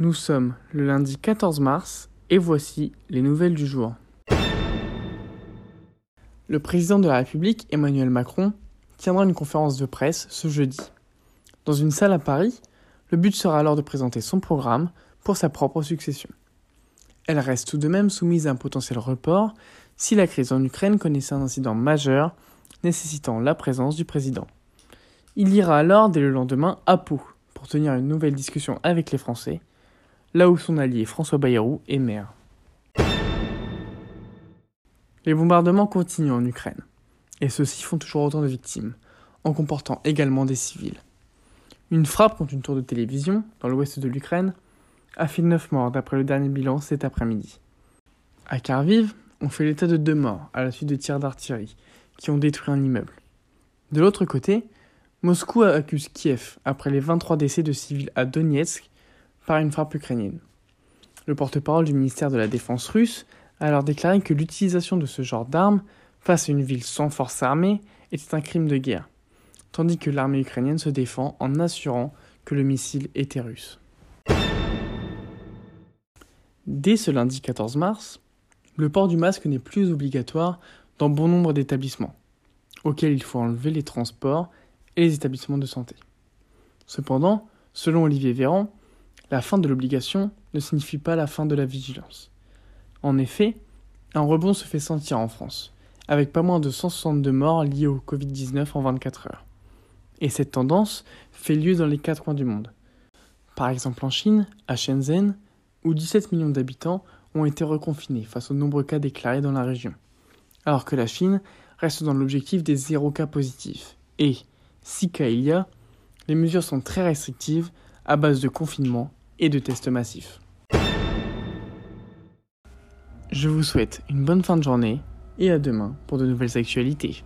Nous sommes le lundi 14 mars et voici les nouvelles du jour. Le président de la République, Emmanuel Macron, tiendra une conférence de presse ce jeudi. Dans une salle à Paris, le but sera alors de présenter son programme pour sa propre succession. Elle reste tout de même soumise à un potentiel report si la crise en Ukraine connaissait un incident majeur nécessitant la présence du président. Il ira alors dès le lendemain à Pau pour tenir une nouvelle discussion avec les Français là où son allié François Bayrou est maire. Les bombardements continuent en Ukraine, et ceux-ci font toujours autant de victimes, en comportant également des civils. Une frappe contre une tour de télévision, dans l'ouest de l'Ukraine, a fait 9 morts d'après le dernier bilan cet après-midi. À Kharkiv, on fait l'état de deux morts à la suite de tirs d'artillerie qui ont détruit un immeuble. De l'autre côté, Moscou accuse Kiev après les 23 décès de civils à Donetsk par une frappe ukrainienne. Le porte-parole du ministère de la Défense russe a alors déclaré que l'utilisation de ce genre d'armes face à une ville sans force armée était un crime de guerre, tandis que l'armée ukrainienne se défend en assurant que le missile était russe. Dès ce lundi 14 mars, le port du masque n'est plus obligatoire dans bon nombre d'établissements, auxquels il faut enlever les transports et les établissements de santé. Cependant, selon Olivier Véran, la fin de l'obligation ne signifie pas la fin de la vigilance. En effet, un rebond se fait sentir en France, avec pas moins de 162 morts liés au Covid-19 en 24 heures. Et cette tendance fait lieu dans les quatre coins du monde. Par exemple en Chine, à Shenzhen, où 17 millions d'habitants ont été reconfinés face aux nombreux cas déclarés dans la région, alors que la Chine reste dans l'objectif des zéro cas positifs. Et, si cas il y a, les mesures sont très restrictives à base de confinement et de tests massifs. Je vous souhaite une bonne fin de journée et à demain pour de nouvelles actualités.